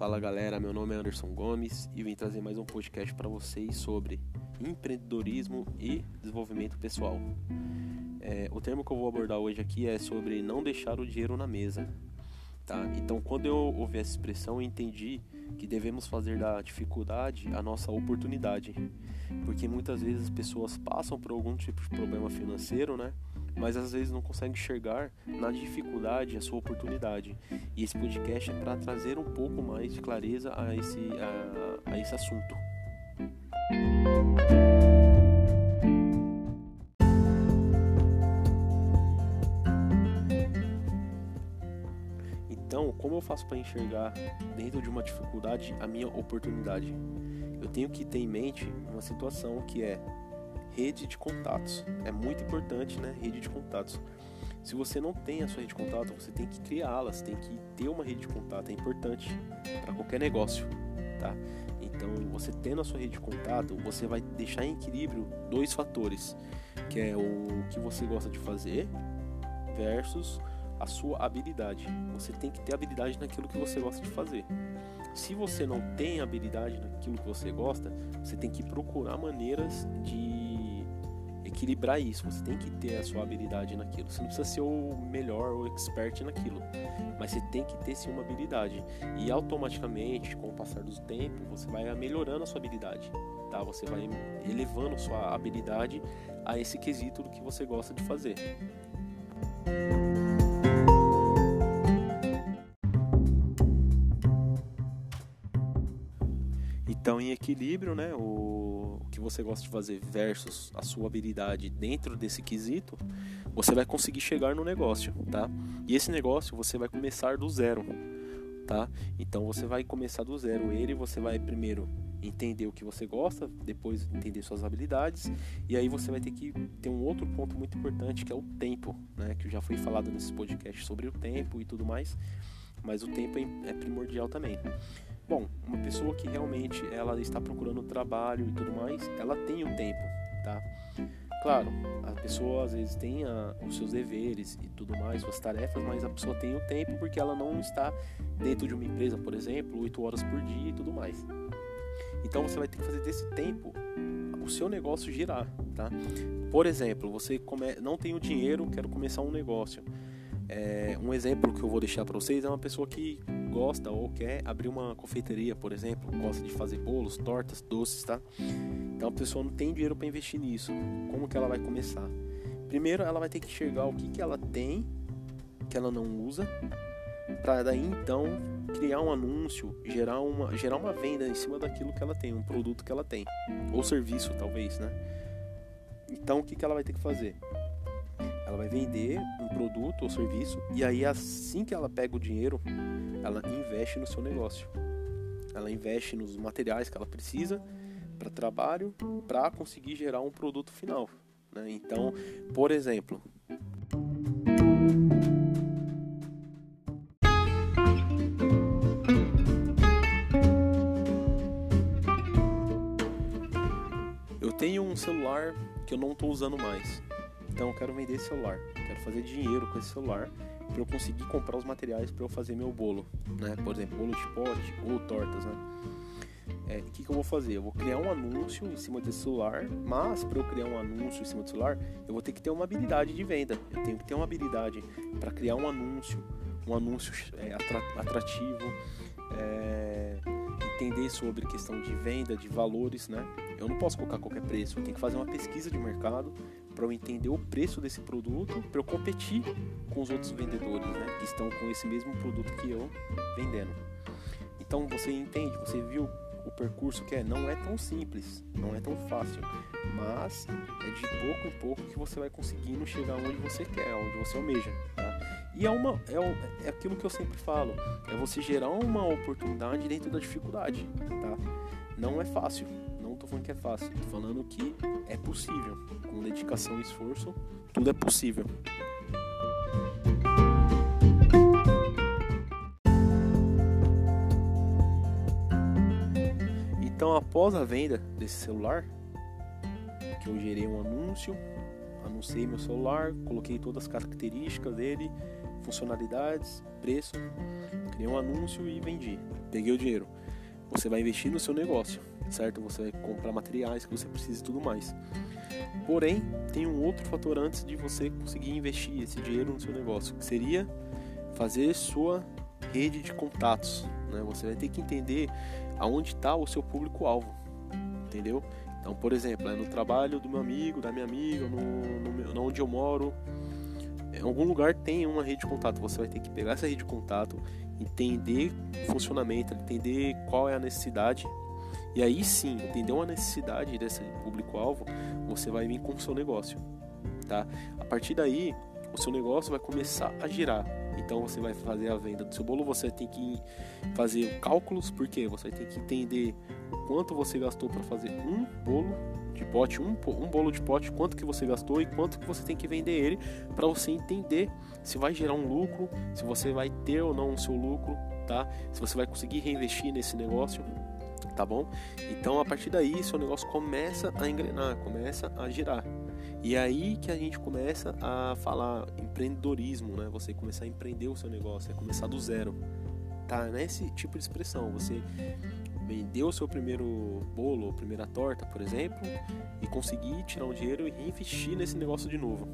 Fala galera, meu nome é Anderson Gomes e vim trazer mais um podcast para vocês sobre empreendedorismo e desenvolvimento pessoal. É, o termo que eu vou abordar hoje aqui é sobre não deixar o dinheiro na mesa. Tá? Então, quando eu ouvi essa expressão, eu entendi que devemos fazer da dificuldade a nossa oportunidade, porque muitas vezes as pessoas passam por algum tipo de problema financeiro, né? Mas às vezes não consegue enxergar na dificuldade a sua oportunidade. E esse podcast é para trazer um pouco mais de clareza a esse, a, a esse assunto. Então, como eu faço para enxergar dentro de uma dificuldade a minha oportunidade? Eu tenho que ter em mente uma situação que é rede de contatos. É muito importante, né? Rede de contatos. Se você não tem a sua rede de contato, você tem que criá-la, você tem que ter uma rede de contato, é importante para qualquer negócio, tá? Então, você tendo a sua rede de contato, você vai deixar em equilíbrio dois fatores, que é o que você gosta de fazer versus a sua habilidade. Você tem que ter habilidade naquilo que você gosta de fazer. Se você não tem habilidade naquilo que você gosta, você tem que procurar maneiras de equilibrar isso. Você tem que ter a sua habilidade naquilo. Você não precisa ser o melhor ou expert naquilo, mas você tem que ter sim uma habilidade. E automaticamente, com o passar do tempo, você vai melhorando a sua habilidade. Tá? Você vai elevando a sua habilidade a esse quesito do que você gosta de fazer. Equilíbrio, né, o, o, que você gosta de fazer versus a sua habilidade dentro desse quesito, você vai conseguir chegar no negócio, tá? E esse negócio você vai começar do zero, tá? Então, você vai começar do zero ele, você vai primeiro entender o que você gosta, depois entender suas habilidades, e aí você vai ter que ter um outro ponto muito importante que é o tempo, né? Que já foi falado nesse podcast sobre o tempo e tudo mais, mas o tempo é, é primordial também. Bom, uma pessoa que realmente ela está procurando trabalho e tudo mais, ela tem o tempo, tá? Claro, a pessoa às vezes tem a, os seus deveres e tudo mais, suas tarefas, mas a pessoa tem o tempo porque ela não está dentro de uma empresa, por exemplo, 8 horas por dia e tudo mais. Então você vai ter que fazer desse tempo o seu negócio girar, tá? Por exemplo, você come... não tem o dinheiro, quero começar um negócio. É, um exemplo que eu vou deixar para vocês é uma pessoa que gosta ou quer abrir uma confeitaria, por exemplo, gosta de fazer bolos, tortas, doces, tá? Então a pessoa não tem dinheiro para investir nisso. Como que ela vai começar? Primeiro, ela vai ter que enxergar o que, que ela tem que ela não usa, para daí então criar um anúncio, gerar uma, gerar uma venda em cima daquilo que ela tem, um produto que ela tem, ou serviço talvez, né? Então o que, que ela vai ter que fazer? Ela vai vender um produto ou serviço e aí assim que ela pega o dinheiro, ela investe no seu negócio. Ela investe nos materiais que ela precisa para trabalho para conseguir gerar um produto final. Né? Então, por exemplo, eu tenho um celular que eu não estou usando mais. Então eu quero vender esse celular, quero fazer dinheiro com esse celular para eu conseguir comprar os materiais para eu fazer meu bolo, né? Por exemplo, bolo de pote ou tortas, né? É, o que, que eu vou fazer? Eu vou criar um anúncio em cima desse celular, mas para eu criar um anúncio em cima do celular, eu vou ter que ter uma habilidade de venda. Eu tenho que ter uma habilidade para criar um anúncio, um anúncio é, atrativo, é, entender sobre questão de venda, de valores, né? Eu não posso colocar qualquer preço, eu tenho que fazer uma pesquisa de mercado para eu entender o preço desse produto, para eu competir com os outros vendedores, né, que estão com esse mesmo produto que eu vendendo. Então você entende, você viu o percurso que é, não é tão simples, não é tão fácil, mas é de pouco em pouco que você vai conseguindo chegar onde você quer, onde você almeja. Tá? E é, uma, é, é aquilo que eu sempre falo, é você gerar uma oportunidade dentro da dificuldade, tá? Não é fácil, falando que é fácil, estou falando que é possível. Com dedicação e esforço, tudo é possível. Então, após a venda desse celular, que eu gerei um anúncio, anunciei meu celular, coloquei todas as características dele, funcionalidades, preço, criei um anúncio e vendi. Peguei o dinheiro. Você vai investir no seu negócio, certo? Você vai comprar materiais que você precisa e tudo mais. Porém, tem um outro fator antes de você conseguir investir esse dinheiro no seu negócio, que seria fazer sua rede de contatos. Né? Você vai ter que entender aonde está o seu público-alvo, entendeu? Então, por exemplo, é no trabalho do meu amigo, da minha amiga, no, no, onde eu moro, em algum lugar tem uma rede de contato. Você vai ter que pegar essa rede de contato, entender o funcionamento, entender qual é a necessidade. E aí sim, entender uma necessidade desse público-alvo, você vai vir com o seu negócio. Tá? A partir daí, o seu negócio vai começar a girar. Então você vai fazer a venda do seu bolo, você tem que fazer cálculos, porque você tem que entender o quanto você gastou para fazer um bolo de pote, um, um bolo de pote, quanto que você gastou e quanto que você tem que vender ele para você entender se vai gerar um lucro, se você vai ter ou não o seu lucro, tá? Se você vai conseguir reinvestir nesse negócio, tá bom? Então a partir daí seu negócio começa a engrenar, começa a girar. E aí que a gente começa a falar empreendedorismo, né? Você começar a empreender o seu negócio, é começar do zero. Tá nesse tipo de expressão. Você vendeu o seu primeiro bolo ou primeira torta, por exemplo, e conseguir tirar um dinheiro e reinvestir nesse negócio de novo.